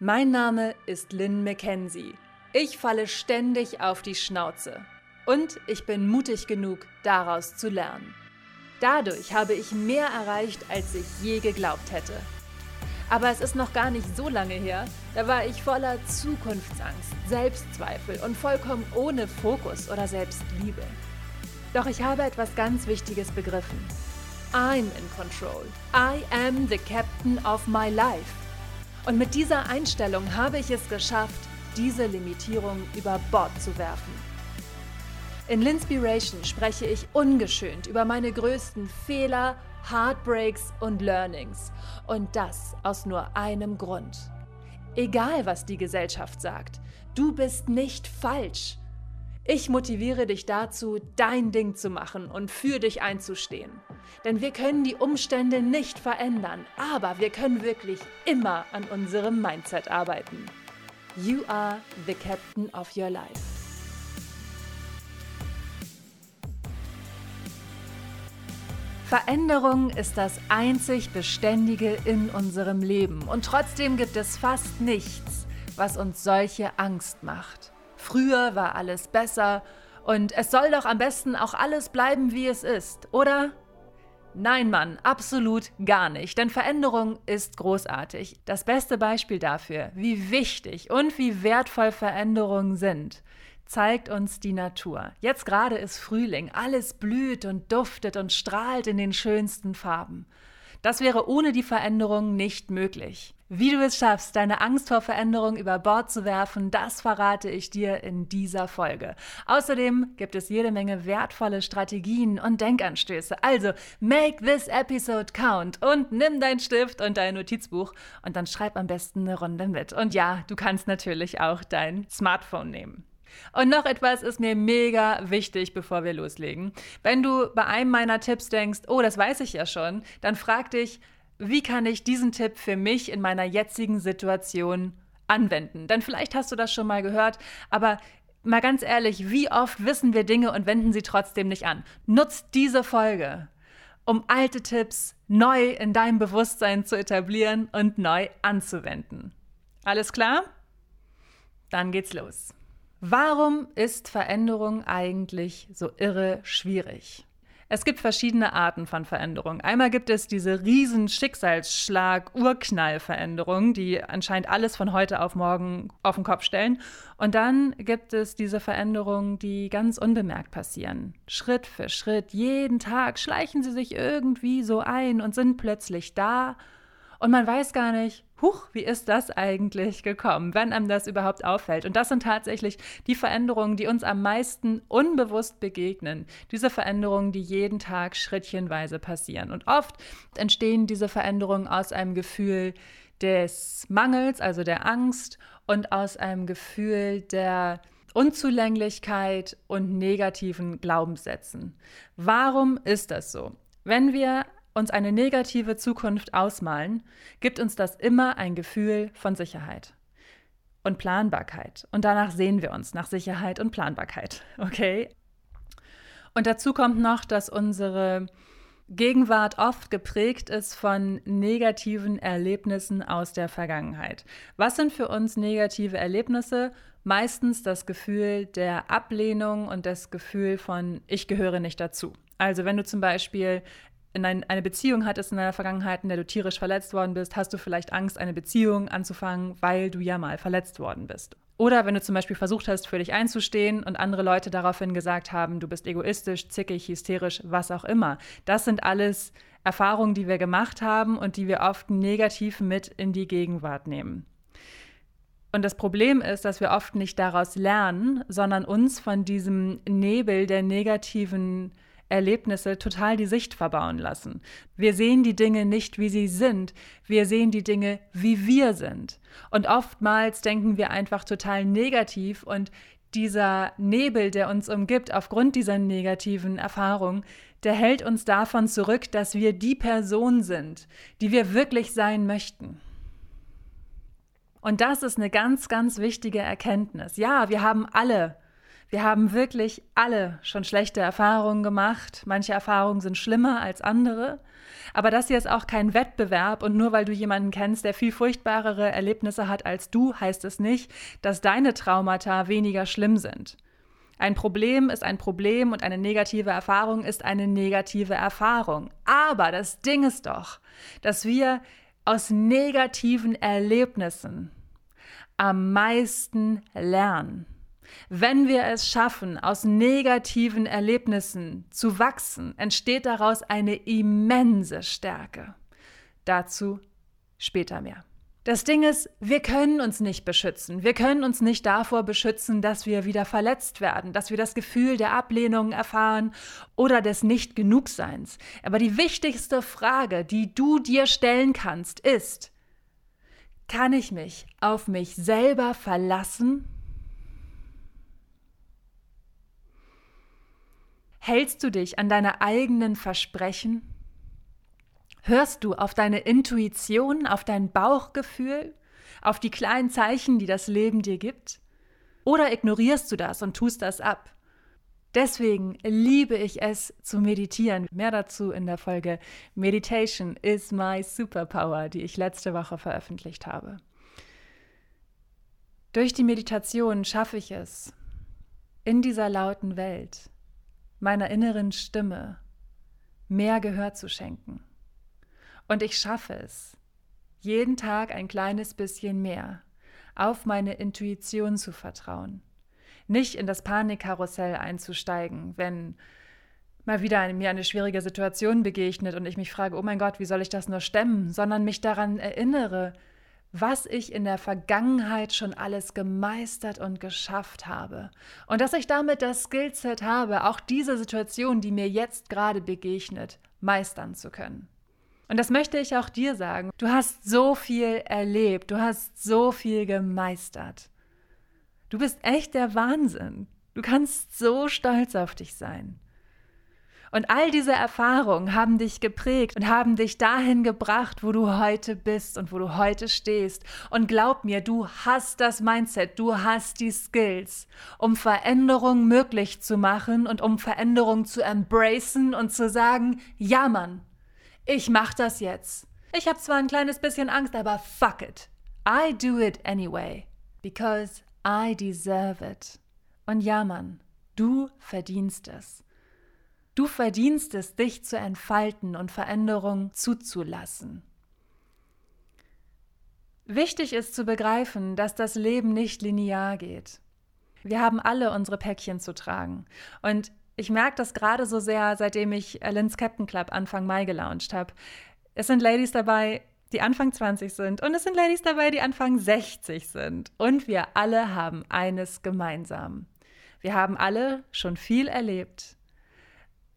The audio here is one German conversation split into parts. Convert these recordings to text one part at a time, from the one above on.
Mein Name ist Lynn McKenzie. Ich falle ständig auf die Schnauze. Und ich bin mutig genug, daraus zu lernen. Dadurch habe ich mehr erreicht, als ich je geglaubt hätte. Aber es ist noch gar nicht so lange her, da war ich voller Zukunftsangst, Selbstzweifel und vollkommen ohne Fokus oder Selbstliebe. Doch ich habe etwas ganz Wichtiges begriffen. I'm in control. I am the captain of my life. Und mit dieser Einstellung habe ich es geschafft, diese Limitierung über Bord zu werfen. In Linspiration spreche ich ungeschönt über meine größten Fehler, Heartbreaks und Learnings. Und das aus nur einem Grund. Egal, was die Gesellschaft sagt, du bist nicht falsch. Ich motiviere dich dazu, dein Ding zu machen und für dich einzustehen. Denn wir können die Umstände nicht verändern, aber wir können wirklich immer an unserem Mindset arbeiten. You are the captain of your life. Veränderung ist das einzig Beständige in unserem Leben und trotzdem gibt es fast nichts, was uns solche Angst macht. Früher war alles besser und es soll doch am besten auch alles bleiben, wie es ist, oder? Nein, Mann, absolut gar nicht, denn Veränderung ist großartig. Das beste Beispiel dafür, wie wichtig und wie wertvoll Veränderungen sind, zeigt uns die Natur. Jetzt gerade ist Frühling, alles blüht und duftet und strahlt in den schönsten Farben. Das wäre ohne die Veränderung nicht möglich. Wie du es schaffst, deine Angst vor Veränderung über Bord zu werfen, das verrate ich dir in dieser Folge. Außerdem gibt es jede Menge wertvolle Strategien und Denkanstöße. Also make this episode count und nimm dein Stift und dein Notizbuch und dann schreib am besten eine Runde mit. Und ja, du kannst natürlich auch dein Smartphone nehmen. Und noch etwas ist mir mega wichtig, bevor wir loslegen. Wenn du bei einem meiner Tipps denkst, oh, das weiß ich ja schon, dann frag dich, wie kann ich diesen Tipp für mich in meiner jetzigen Situation anwenden? Denn vielleicht hast du das schon mal gehört, aber mal ganz ehrlich, wie oft wissen wir Dinge und wenden sie trotzdem nicht an? Nutzt diese Folge, um alte Tipps neu in deinem Bewusstsein zu etablieren und neu anzuwenden. Alles klar? Dann geht's los. Warum ist Veränderung eigentlich so irre schwierig? Es gibt verschiedene Arten von Veränderung. Einmal gibt es diese riesen Schicksalsschlag Urknallveränderung, die anscheinend alles von heute auf morgen auf den Kopf stellen. Und dann gibt es diese Veränderungen, die ganz unbemerkt passieren. Schritt für Schritt, jeden Tag schleichen sie sich irgendwie so ein und sind plötzlich da und man weiß gar nicht, huch, wie ist das eigentlich gekommen, wenn einem das überhaupt auffällt. Und das sind tatsächlich die Veränderungen, die uns am meisten unbewusst begegnen. Diese Veränderungen, die jeden Tag schrittchenweise passieren. Und oft entstehen diese Veränderungen aus einem Gefühl des Mangels, also der Angst und aus einem Gefühl der Unzulänglichkeit und negativen Glaubenssätzen. Warum ist das so? Wenn wir uns eine negative Zukunft ausmalen, gibt uns das immer ein Gefühl von Sicherheit und Planbarkeit. Und danach sehen wir uns nach Sicherheit und Planbarkeit. Okay? Und dazu kommt noch, dass unsere Gegenwart oft geprägt ist von negativen Erlebnissen aus der Vergangenheit. Was sind für uns negative Erlebnisse? Meistens das Gefühl der Ablehnung und das Gefühl von, ich gehöre nicht dazu. Also wenn du zum Beispiel in ein, eine Beziehung hattest in deiner Vergangenheit, in der du tierisch verletzt worden bist, hast du vielleicht Angst, eine Beziehung anzufangen, weil du ja mal verletzt worden bist. Oder wenn du zum Beispiel versucht hast, für dich einzustehen und andere Leute daraufhin gesagt haben, du bist egoistisch, zickig, hysterisch, was auch immer. Das sind alles Erfahrungen, die wir gemacht haben und die wir oft negativ mit in die Gegenwart nehmen. Und das Problem ist, dass wir oft nicht daraus lernen, sondern uns von diesem Nebel der negativen Erlebnisse total die Sicht verbauen lassen. Wir sehen die Dinge nicht, wie sie sind, wir sehen die Dinge, wie wir sind. Und oftmals denken wir einfach total negativ und dieser Nebel, der uns umgibt, aufgrund dieser negativen Erfahrung, der hält uns davon zurück, dass wir die Person sind, die wir wirklich sein möchten. Und das ist eine ganz, ganz wichtige Erkenntnis. Ja, wir haben alle Wir haben wirklich alle schon schlechte Erfahrungen gemacht. Manche Erfahrungen sind schlimmer als andere. Aber das hier ist auch kein Wettbewerb und nur weil du jemanden kennst, der viel furchtbarere Erlebnisse hat als du, heißt es nicht, dass deine Traumata weniger schlimm sind. Ein Problem ist ein Problem und eine negative Erfahrung ist eine negative Erfahrung. Aber das Ding ist doch, dass wir aus negativen Erlebnissen am meisten lernen. Wenn wir es schaffen, aus negativen Erlebnissen zu wachsen, entsteht daraus eine immense Stärke. Dazu später mehr. Das Ding ist, wir können uns nicht beschützen. Wir können uns nicht davor beschützen, dass wir wieder verletzt werden, dass wir das Gefühl der Ablehnung erfahren oder des Nicht-Genugseins. Aber die wichtigste Frage, die du dir stellen kannst, ist, kann ich mich auf mich selber verlassen? Hältst du dich an deine eigenen Versprechen? Hörst du auf deine Intuition, auf dein Bauchgefühl, auf die kleinen Zeichen, die das Leben dir gibt? Oder ignorierst du das und tust das ab? Deswegen liebe ich es zu meditieren. Mehr dazu in der Folge Meditation is my superpower, die ich letzte Woche veröffentlicht habe. Durch die Meditation schaffe ich es, in dieser lauten Welt meiner inneren Stimme mehr Gehör zu schenken. Und ich schaffe es, jeden Tag ein kleines bisschen mehr auf meine Intuition zu vertrauen. Nicht in das Panikkarussell einzusteigen, wenn mal wieder mir eine schwierige Situation begegnet und ich mich frage, oh mein Gott, wie soll ich das nur stemmen, sondern mich daran erinnere, was ich in der Vergangenheit schon alles gemeistert und geschafft habe. Und dass ich damit das Skillset habe, auch diese Situation, die mir jetzt gerade begegnet, meistern zu können. Und das möchte ich auch dir sagen. Du hast so viel erlebt, du hast so viel gemeistert. Du bist echt der Wahnsinn. Du kannst so stolz auf dich sein. Und all diese Erfahrungen haben dich geprägt und haben dich dahin gebracht, wo du heute bist und wo du heute stehst. Und glaub mir, du hast das Mindset, du hast die Skills, um Veränderung möglich zu machen und um Veränderung zu embracen und zu sagen, ja Mann, ich mach das jetzt. Ich habe zwar ein kleines bisschen Angst, aber fuck it. I do it anyway. Because I deserve it. Und ja, Mann, du verdienst es. Du verdienst es, dich zu entfalten und Veränderung zuzulassen. Wichtig ist zu begreifen, dass das Leben nicht linear geht. Wir haben alle unsere Päckchen zu tragen. Und ich merke das gerade so sehr, seitdem ich Lynn's Captain Club Anfang Mai gelauncht habe. Es sind Ladies dabei, die Anfang 20 sind und es sind Ladies dabei, die Anfang 60 sind. Und wir alle haben eines gemeinsam. Wir haben alle schon viel erlebt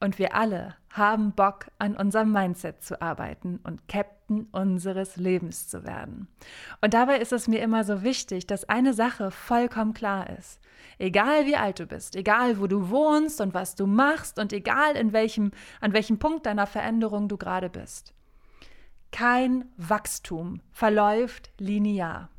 und wir alle haben Bock, an unserem Mindset zu arbeiten und Captain unseres Lebens zu werden. Und dabei ist es mir immer so wichtig, dass eine Sache vollkommen klar ist. Egal wie alt du bist, egal wo du wohnst und was du machst und egal in welchem, an welchem Punkt deiner Veränderung du gerade bist. Kein Wachstum verläuft linear.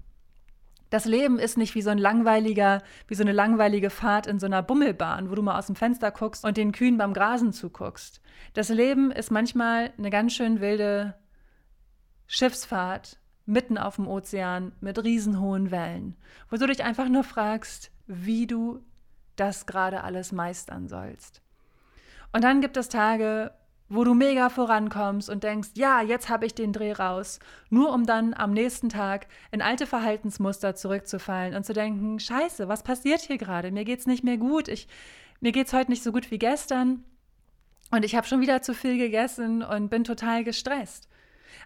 Das Leben ist nicht wie so ein langweiliger, wie so eine langweilige Fahrt in so einer Bummelbahn, wo du mal aus dem Fenster guckst und den Kühen beim Grasen zuguckst. Das Leben ist manchmal eine ganz schön wilde Schiffsfahrt mitten auf dem Ozean mit riesenhohen Wellen, wo du dich einfach nur fragst, wie du das gerade alles meistern sollst. Und dann gibt es Tage, wo du mega vorankommst und denkst, ja, jetzt habe ich den Dreh raus, nur um dann am nächsten Tag in alte Verhaltensmuster zurückzufallen und zu denken, scheiße, was passiert hier gerade? Mir geht's nicht mehr gut, ich, mir geht's heute nicht so gut wie gestern und ich habe schon wieder zu viel gegessen und bin total gestresst.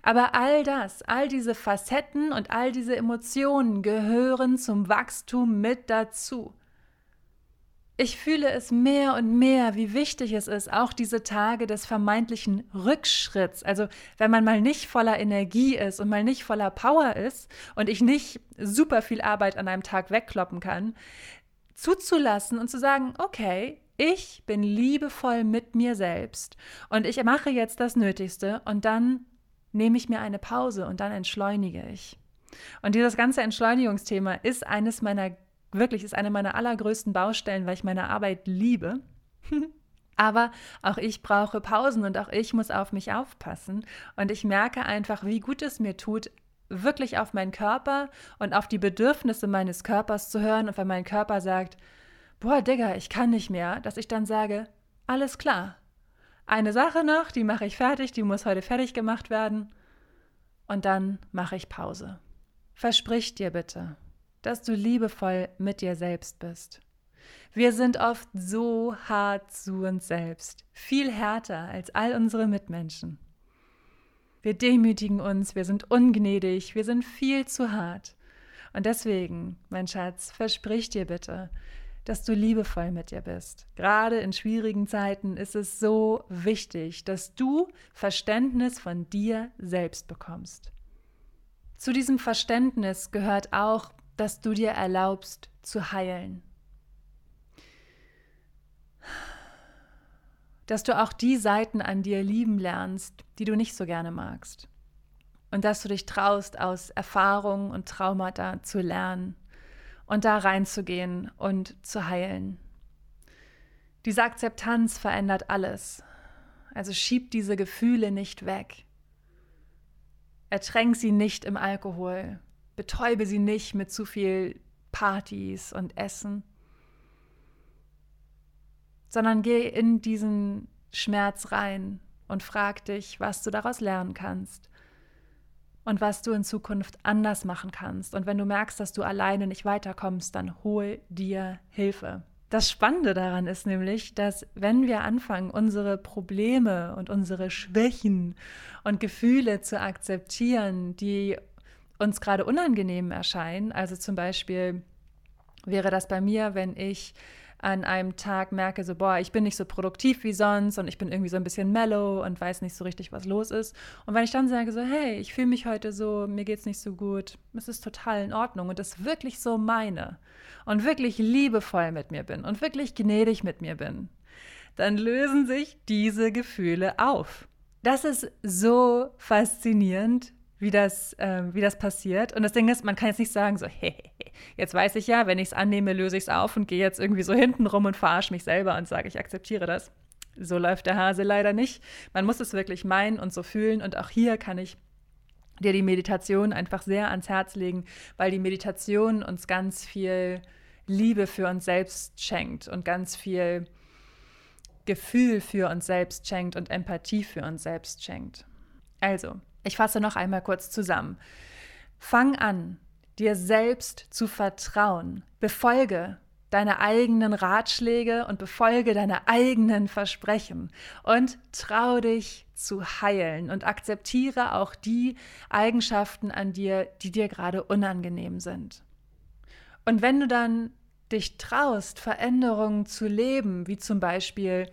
Aber all das, all diese Facetten und all diese Emotionen gehören zum Wachstum mit dazu. Ich fühle es mehr und mehr, wie wichtig es ist, auch diese Tage des vermeintlichen Rückschritts, also wenn man mal nicht voller Energie ist und mal nicht voller Power ist und ich nicht super viel Arbeit an einem Tag wegkloppen kann, zuzulassen und zu sagen, okay, ich bin liebevoll mit mir selbst und ich mache jetzt das Nötigste und dann nehme ich mir eine Pause und dann entschleunige ich. Und dieses ganze Entschleunigungsthema ist eines meiner Wirklich ist eine meiner allergrößten Baustellen, weil ich meine Arbeit liebe. Aber auch ich brauche Pausen und auch ich muss auf mich aufpassen. Und ich merke einfach, wie gut es mir tut, wirklich auf meinen Körper und auf die Bedürfnisse meines Körpers zu hören. Und wenn mein Körper sagt, boah, Digga, ich kann nicht mehr, dass ich dann sage, alles klar. Eine Sache noch, die mache ich fertig, die muss heute fertig gemacht werden. Und dann mache ich Pause. Versprich dir bitte, dass du liebevoll mit dir selbst bist. Wir sind oft so hart zu uns selbst, viel härter als all unsere Mitmenschen. Wir demütigen uns, wir sind ungnädig, wir sind viel zu hart. Und deswegen, mein Schatz, versprich dir bitte, dass du liebevoll mit dir bist. Gerade in schwierigen Zeiten ist es so wichtig, dass du Verständnis von dir selbst bekommst. Zu diesem Verständnis gehört auch, dass du dir erlaubst zu heilen. Dass du auch die Seiten an dir lieben lernst, die du nicht so gerne magst. Und dass du dich traust, aus Erfahrungen und Traumata zu lernen und da reinzugehen und zu heilen. Diese Akzeptanz verändert alles. Also schieb diese Gefühle nicht weg. Ertränk sie nicht im Alkohol. Betäube sie nicht mit zu viel Partys und Essen, sondern geh in diesen Schmerz rein und frag dich, was du daraus lernen kannst und was du in Zukunft anders machen kannst. Und wenn du merkst, dass du alleine nicht weiterkommst, dann hol dir Hilfe. Das Spannende daran ist nämlich, dass wenn wir anfangen, unsere Probleme und unsere Schwächen und Gefühle zu akzeptieren, die uns gerade unangenehm erscheinen, also zum Beispiel wäre das bei mir, wenn ich an einem Tag merke, so, boah, ich bin nicht so produktiv wie sonst und ich bin irgendwie so ein bisschen mellow und weiß nicht so richtig, was los ist. Und wenn ich dann sage, so, hey, ich fühle mich heute so, mir geht es nicht so gut, es ist total in Ordnung und das wirklich so meine und wirklich liebevoll mit mir bin und wirklich gnädig mit mir bin, dann lösen sich diese Gefühle auf. Das ist so faszinierend, wie das, äh, wie das passiert. Und das Ding ist, man kann jetzt nicht sagen, so, hey, jetzt weiß ich ja, wenn ich es annehme, löse ich es auf und gehe jetzt irgendwie so hinten rum und verarsche mich selber und sage, ich akzeptiere das. So läuft der Hase leider nicht. Man muss es wirklich meinen und so fühlen. Und auch hier kann ich dir die Meditation einfach sehr ans Herz legen, weil die Meditation uns ganz viel Liebe für uns selbst schenkt und ganz viel Gefühl für uns selbst schenkt und Empathie für uns selbst schenkt. Also, ich fasse noch einmal kurz zusammen. Fang an, dir selbst zu vertrauen. Befolge deine eigenen Ratschläge und befolge deine eigenen Versprechen und trau dich zu heilen und akzeptiere auch die Eigenschaften an dir, die dir gerade unangenehm sind. Und wenn du dann dich traust, Veränderungen zu leben, wie zum Beispiel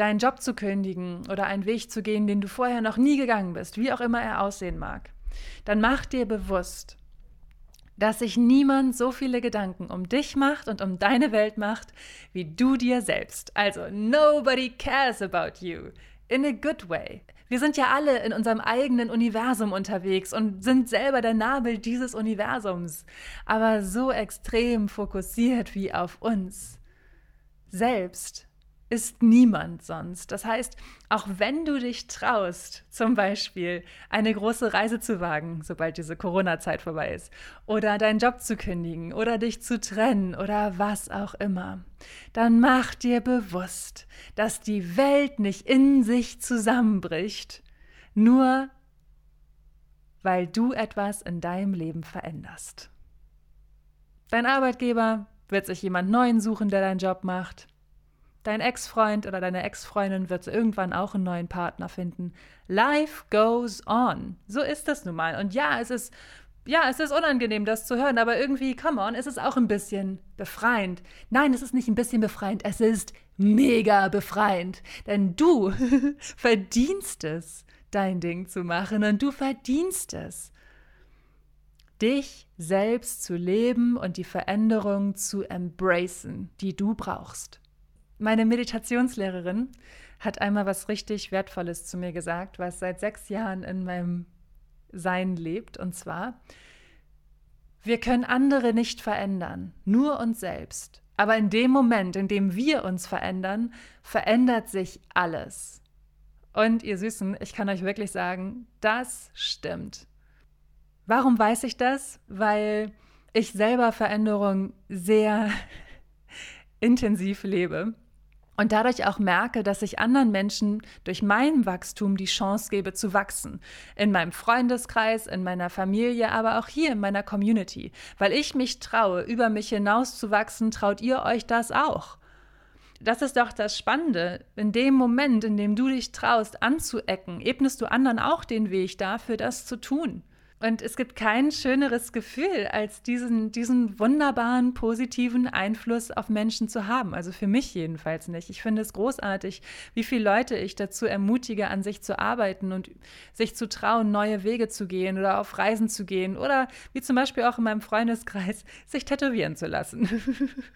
deinen Job zu kündigen oder einen Weg zu gehen, den du vorher noch nie gegangen bist, wie auch immer er aussehen mag, dann mach dir bewusst, dass sich niemand so viele Gedanken um dich macht und um deine Welt macht, wie du dir selbst. Also, nobody cares about you. In a good way. Wir sind ja alle in unserem eigenen Universum unterwegs und sind selber der Nabel dieses Universums, aber so extrem fokussiert wie auf uns selbst ist niemand sonst. Das heißt, auch wenn du dich traust, zum Beispiel eine große Reise zu wagen, sobald diese Corona-Zeit vorbei ist, oder deinen Job zu kündigen oder dich zu trennen oder was auch immer, dann mach dir bewusst, dass die Welt nicht in sich zusammenbricht, nur weil du etwas in deinem Leben veränderst. Dein Arbeitgeber wird sich jemand Neuen suchen, der deinen Job macht. Dein Ex-Freund oder deine Ex-Freundin wird irgendwann auch einen neuen Partner finden. Life goes on. So ist das nun mal. Und ja, es ist, ja, es ist unangenehm, das zu hören, aber irgendwie, come on, es ist auch ein bisschen befreiend. Nein, es ist nicht ein bisschen befreiend, es ist mega befreiend. Denn du verdienst es, dein Ding zu machen und du verdienst es dich selbst zu leben und die Veränderung zu embracen, die du brauchst. Meine Meditationslehrerin hat einmal was richtig Wertvolles zu mir gesagt, was seit sechs Jahren in meinem Sein lebt. Und zwar, Wir können andere nicht verändern, nur uns selbst. Aber in dem Moment, in dem wir uns verändern, verändert sich alles. Und ihr Süßen, ich kann euch wirklich sagen, das stimmt. Warum weiß ich das? Weil ich selber Veränderung sehr intensiv lebe und dadurch auch merke, dass ich anderen Menschen durch mein Wachstum die Chance gebe zu wachsen. In meinem Freundeskreis, in meiner Familie, aber auch hier in meiner Community. Weil ich mich traue, über mich hinaus zu wachsen, traut ihr euch das auch. Das ist doch das Spannende. In dem Moment, in dem du dich traust, anzuecken, ebnest du anderen auch den Weg dafür, das zu tun. Und es gibt kein schöneres Gefühl, als diesen, diesen wunderbaren, positiven Einfluss auf Menschen zu haben. Also für mich jedenfalls nicht. Ich finde es großartig, wie viele Leute ich dazu ermutige, an sich zu arbeiten und sich zu trauen, neue Wege zu gehen oder auf Reisen zu gehen oder wie zum Beispiel auch in meinem Freundeskreis, sich tätowieren zu lassen.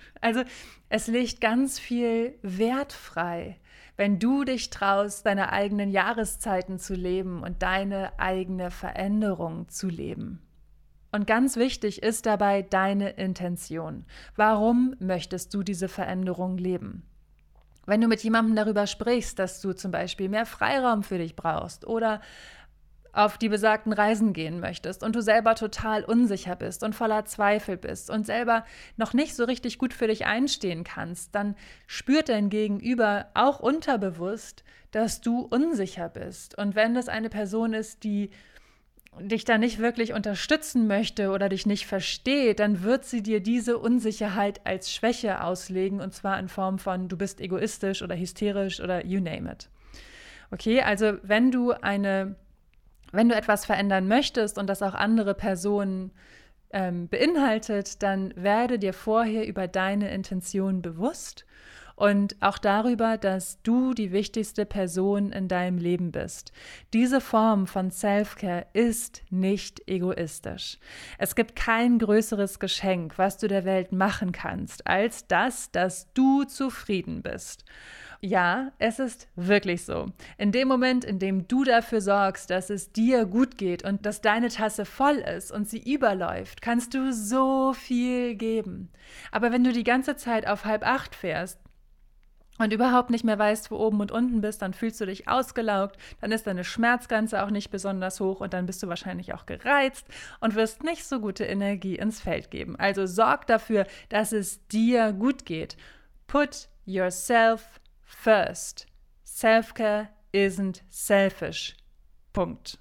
also es legt ganz viel Wert frei wenn du dich traust, deine eigenen Jahreszeiten zu leben und deine eigene Veränderung zu leben. Und ganz wichtig ist dabei deine Intention. Warum möchtest du diese Veränderung leben? Wenn du mit jemandem darüber sprichst, dass du zum Beispiel mehr Freiraum für dich brauchst oder auf die besagten Reisen gehen möchtest und du selber total unsicher bist und voller Zweifel bist und selber noch nicht so richtig gut für dich einstehen kannst, dann spürt dein Gegenüber auch unterbewusst, dass du unsicher bist. Und wenn das eine Person ist, die dich da nicht wirklich unterstützen möchte oder dich nicht versteht, dann wird sie dir diese Unsicherheit als Schwäche auslegen und zwar in Form von du bist egoistisch oder hysterisch oder you name it. Okay, also wenn du eine wenn du etwas verändern möchtest und das auch andere Personen ähm, beinhaltet, dann werde dir vorher über deine Intention bewusst und auch darüber, dass du die wichtigste Person in deinem Leben bist. Diese Form von Self-Care ist nicht egoistisch. Es gibt kein größeres Geschenk, was du der Welt machen kannst, als das, dass du zufrieden bist. Ja, es ist wirklich so. In dem Moment, in dem du dafür sorgst, dass es dir gut geht und dass deine Tasse voll ist und sie überläuft, kannst du so viel geben. Aber wenn du die ganze Zeit auf halb acht fährst, und überhaupt nicht mehr weißt, wo oben und unten bist, dann fühlst du dich ausgelaugt, dann ist deine Schmerzgrenze auch nicht besonders hoch und dann bist du wahrscheinlich auch gereizt und wirst nicht so gute Energie ins Feld geben. Also sorg dafür, dass es dir gut geht. Put yourself first. Self-care isn't selfish. Punkt.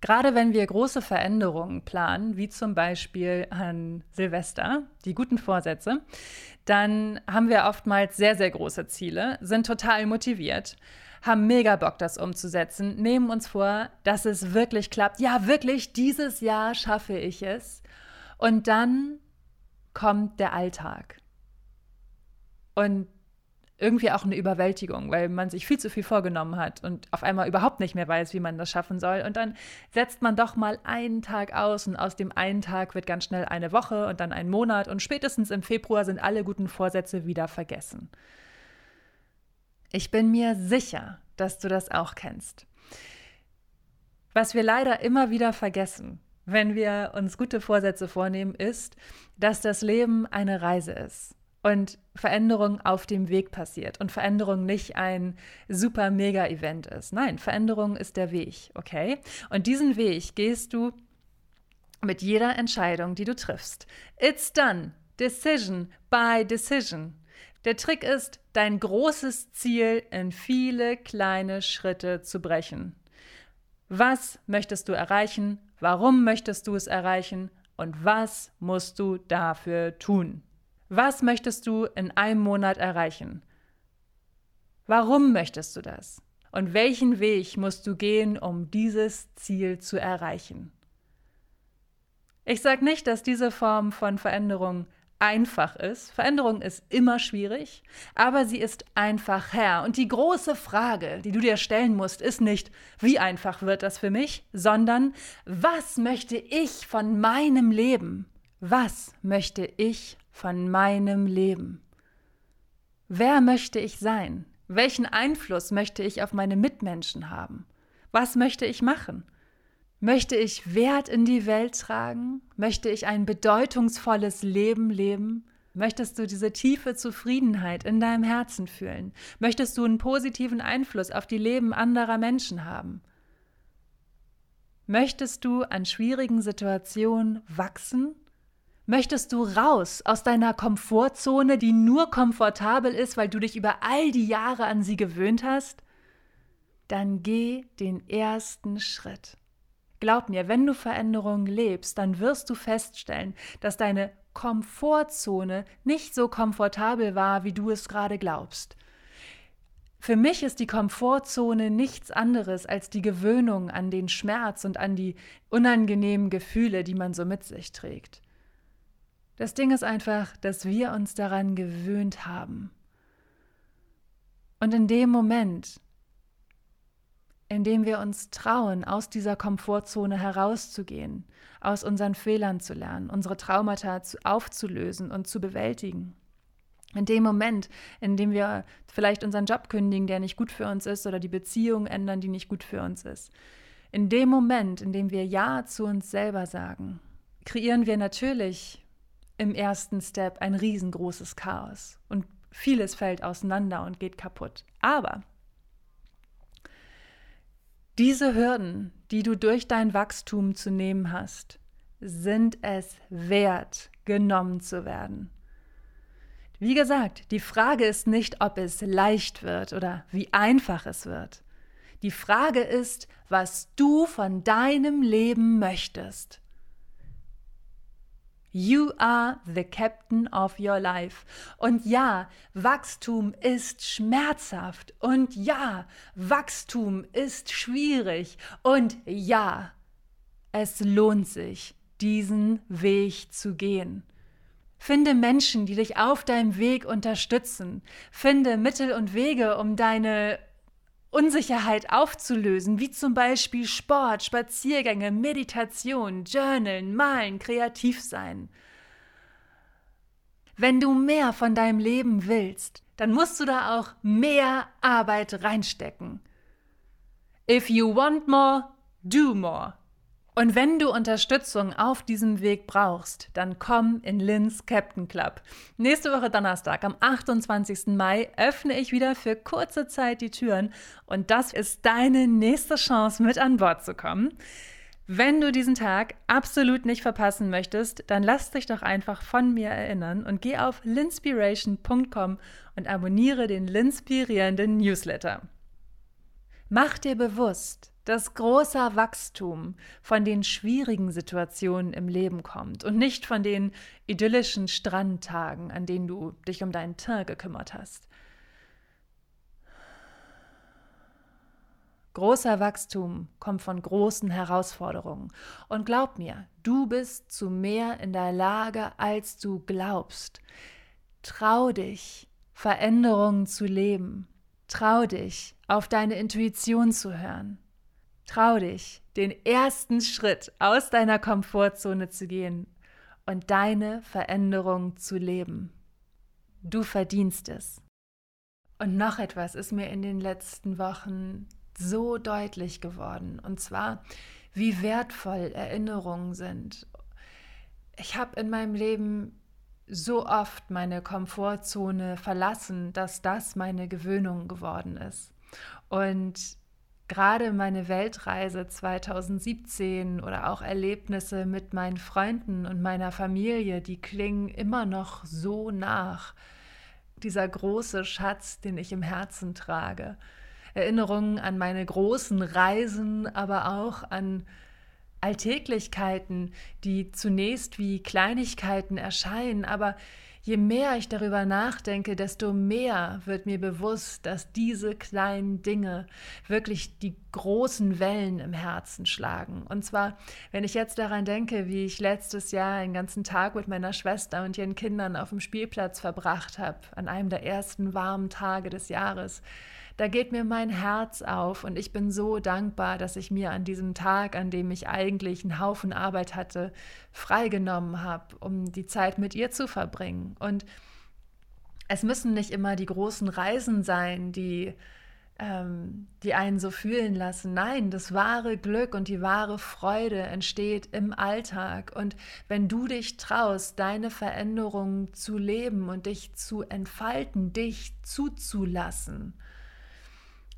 Gerade wenn wir große Veränderungen planen, wie zum Beispiel an Silvester, die guten Vorsätze, dann haben wir oftmals sehr, sehr große Ziele, sind total motiviert, haben mega Bock, das umzusetzen, nehmen uns vor, dass es wirklich klappt. Ja, wirklich, dieses Jahr schaffe ich es. Und dann kommt der Alltag. Und irgendwie auch eine Überwältigung, weil man sich viel zu viel vorgenommen hat und auf einmal überhaupt nicht mehr weiß, wie man das schaffen soll. Und dann setzt man doch mal einen Tag aus und aus dem einen Tag wird ganz schnell eine Woche und dann ein Monat und spätestens im Februar sind alle guten Vorsätze wieder vergessen. Ich bin mir sicher, dass du das auch kennst. Was wir leider immer wieder vergessen, wenn wir uns gute Vorsätze vornehmen, ist, dass das Leben eine Reise ist und Veränderung auf dem Weg passiert und Veränderung nicht ein super mega Event ist. Nein, Veränderung ist der Weg, okay? Und diesen Weg gehst du mit jeder Entscheidung, die du triffst. It's done. Decision by decision. Der Trick ist, dein großes Ziel in viele kleine Schritte zu brechen. Was möchtest du erreichen? Warum möchtest du es erreichen? Und was musst du dafür tun? Was möchtest du in einem Monat erreichen? Warum möchtest du das? Und welchen Weg musst du gehen, um dieses Ziel zu erreichen? Ich sage nicht, dass diese Form von Veränderung einfach ist. Veränderung ist immer schwierig, aber sie ist einfach her. Und die große Frage, die du dir stellen musst, ist nicht, wie einfach wird das für mich, sondern was möchte ich von meinem Leben? Was möchte ich von meinem Leben? Wer möchte ich sein? Welchen Einfluss möchte ich auf meine Mitmenschen haben? Was möchte ich machen? Möchte ich Wert in die Welt tragen? Möchte ich ein bedeutungsvolles Leben leben? Möchtest du diese tiefe Zufriedenheit in deinem Herzen fühlen? Möchtest du einen positiven Einfluss auf die Leben anderer Menschen haben? Möchtest du an schwierigen Situationen wachsen? Möchtest du raus aus deiner Komfortzone, die nur komfortabel ist, weil du dich über all die Jahre an sie gewöhnt hast? Dann geh den ersten Schritt. Glaub mir, wenn du Veränderungen lebst, dann wirst du feststellen, dass deine Komfortzone nicht so komfortabel war, wie du es gerade glaubst. Für mich ist die Komfortzone nichts anderes als die Gewöhnung an den Schmerz und an die unangenehmen Gefühle, die man so mit sich trägt. Das Ding ist einfach, dass wir uns daran gewöhnt haben. Und in dem Moment, in dem wir uns trauen, aus dieser Komfortzone herauszugehen, aus unseren Fehlern zu lernen, unsere Traumata aufzulösen und zu bewältigen. In dem Moment, in dem wir vielleicht unseren Job kündigen, der nicht gut für uns ist, oder die Beziehung ändern, die nicht gut für uns ist. In dem Moment, in dem wir Ja zu uns selber sagen, kreieren wir natürlich im ersten Step ein riesengroßes Chaos und vieles fällt auseinander und geht kaputt. Aber diese Hürden, die du durch dein Wachstum zu nehmen hast, sind es wert, genommen zu werden. Wie gesagt, die Frage ist nicht, ob es leicht wird oder wie einfach es wird. Die Frage ist, was du von deinem Leben möchtest. You are the captain of your life. Und ja, Wachstum ist schmerzhaft. Und ja, Wachstum ist schwierig. Und ja, es lohnt sich, diesen Weg zu gehen. Finde Menschen, die dich auf deinem Weg unterstützen. Finde Mittel und Wege, um deine Unsicherheit aufzulösen, wie zum Beispiel Sport, Spaziergänge, Meditation, Journalen, Malen, kreativ sein. Wenn du mehr von deinem Leben willst, dann musst du da auch mehr Arbeit reinstecken. If you want more, do more. Und wenn du Unterstützung auf diesem Weg brauchst, dann komm in Lins Captain Club. Nächste Woche Donnerstag, am 28. Mai, öffne ich wieder für kurze Zeit die Türen und das ist deine nächste Chance, mit an Bord zu kommen. Wenn du diesen Tag absolut nicht verpassen möchtest, dann lass dich doch einfach von mir erinnern und geh auf linspiration.com und abonniere den Linspirierenden Newsletter. Mach dir bewusst, dass großer Wachstum von den schwierigen Situationen im Leben kommt und nicht von den idyllischen Strandtagen, an denen du dich um deinen Teint gekümmert hast. Großer Wachstum kommt von großen Herausforderungen. Und glaub mir, du bist zu mehr in der Lage, als du glaubst. Trau dich, Veränderungen zu leben. Trau dich, auf deine Intuition zu hören. Trau dich, den ersten Schritt aus deiner Komfortzone zu gehen und deine Veränderung zu leben. Du verdienst es. Und noch etwas ist mir in den letzten Wochen so deutlich geworden, und zwar, wie wertvoll Erinnerungen sind. Ich habe in meinem Leben so oft meine Komfortzone verlassen, dass das meine Gewöhnung geworden ist. Und gerade meine Weltreise 2017 oder auch Erlebnisse mit meinen Freunden und meiner Familie, die klingen immer noch so nach. Dieser große Schatz, den ich im Herzen trage. Erinnerungen an meine großen Reisen, aber auch an Alltäglichkeiten, die zunächst wie Kleinigkeiten erscheinen, aber Je mehr ich darüber nachdenke, desto mehr wird mir bewusst, dass diese kleinen Dinge wirklich die großen Wellen im Herzen schlagen. Und zwar, wenn ich jetzt daran denke, wie ich letztes Jahr einen ganzen Tag mit meiner Schwester und ihren Kindern auf dem Spielplatz verbracht habe, an einem der ersten warmen Tage des Jahres, da geht mir mein Herz auf und ich bin so dankbar, dass ich mir an diesem Tag, an dem ich eigentlich einen Haufen Arbeit hatte, freigenommen habe, um die Zeit mit ihr zu verbringen. Und es müssen nicht immer die großen Reisen sein, die ähm, die einen so fühlen lassen. Nein, das wahre Glück und die wahre Freude entsteht im Alltag. Und wenn du dich traust, deine Veränderungen zu leben und dich zu entfalten, dich zuzulassen,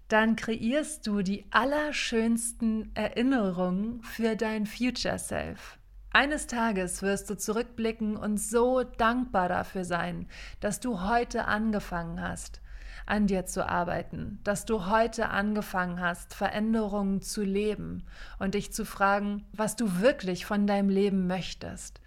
dann kreierst du die allerschönsten Erinnerungen für dein Future Self. Eines Tages wirst du zurückblicken und so dankbar dafür sein, dass du heute angefangen hast an dir zu arbeiten, dass du heute angefangen hast, Veränderungen zu leben und dich zu fragen, was du wirklich von deinem Leben möchtest.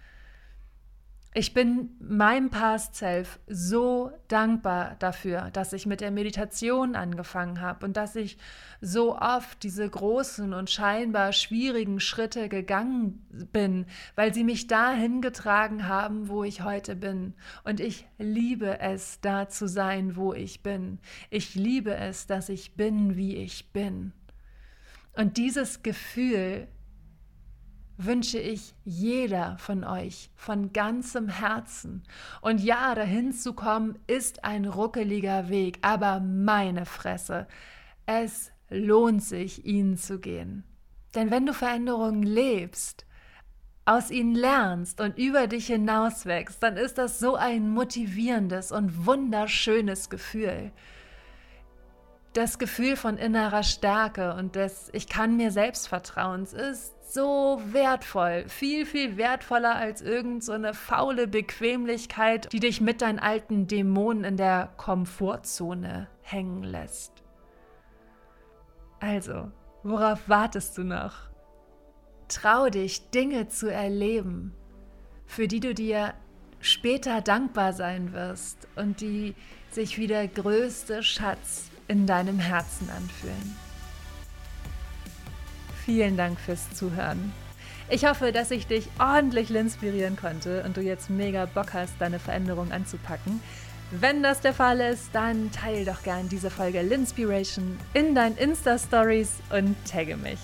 Ich bin meinem Past Self so dankbar dafür, dass ich mit der Meditation angefangen habe und dass ich so oft diese großen und scheinbar schwierigen Schritte gegangen bin, weil sie mich dahin getragen haben, wo ich heute bin. Und ich liebe es, da zu sein, wo ich bin. Ich liebe es, dass ich bin, wie ich bin. Und dieses Gefühl wünsche ich jeder von euch von ganzem Herzen. Und ja, dahin zu kommen ist ein ruckeliger Weg, aber meine Fresse, es lohnt sich, ihn zu gehen. Denn wenn du Veränderungen lebst, aus ihnen lernst und über dich hinauswächst, dann ist das so ein motivierendes und wunderschönes Gefühl das Gefühl von innerer Stärke und des Ich kann mir selbst Vertrauens ist so wertvoll, viel, viel wertvoller als irgendeine so faule Bequemlichkeit, die dich mit deinen alten Dämonen in der Komfortzone hängen lässt. Also, worauf wartest du noch? Trau dich, Dinge zu erleben, für die du dir später dankbar sein wirst und die sich wie der größte Schatz in deinem Herzen anfühlen. Vielen Dank fürs Zuhören. Ich hoffe, dass ich dich ordentlich inspirieren konnte und du jetzt mega Bock hast, deine Veränderung anzupacken. Wenn das der Fall ist, dann teile doch gern diese Folge Linspiration in deinen Insta-Stories und tagge mich.